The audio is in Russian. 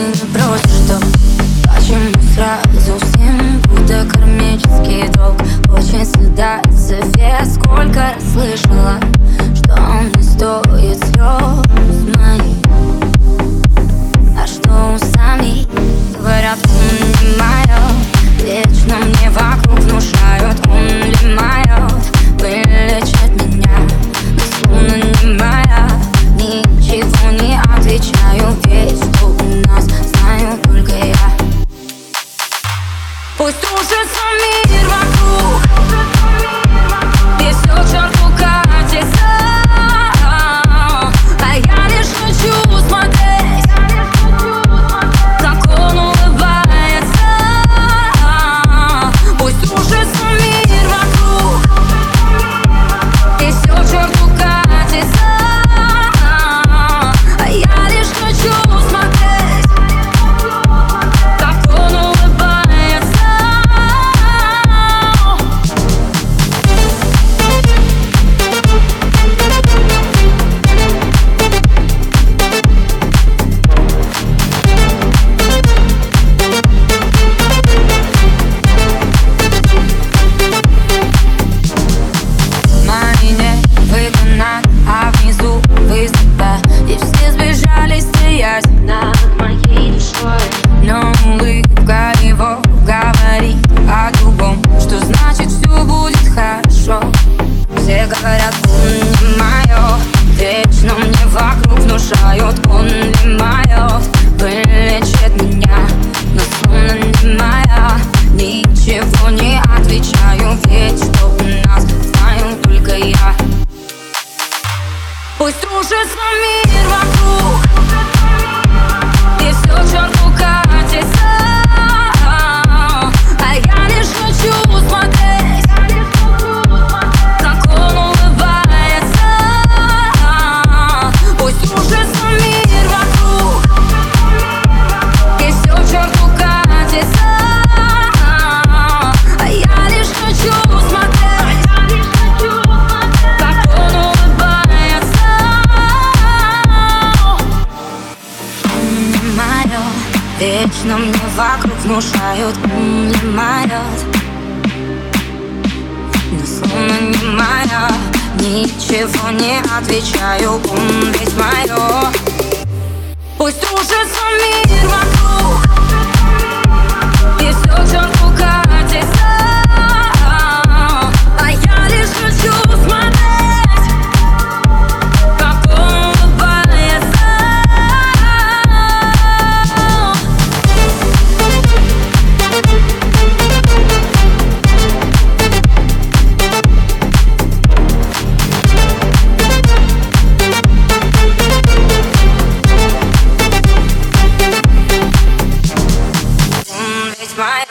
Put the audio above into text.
Не просто. говорят, он не мое Вечно мне вокруг внушают, он не мое Вечно мне вокруг внушают ум не майот Но словно не моя Ничего не отвечаю, ум ведь мое Пусть рушится мир вокруг my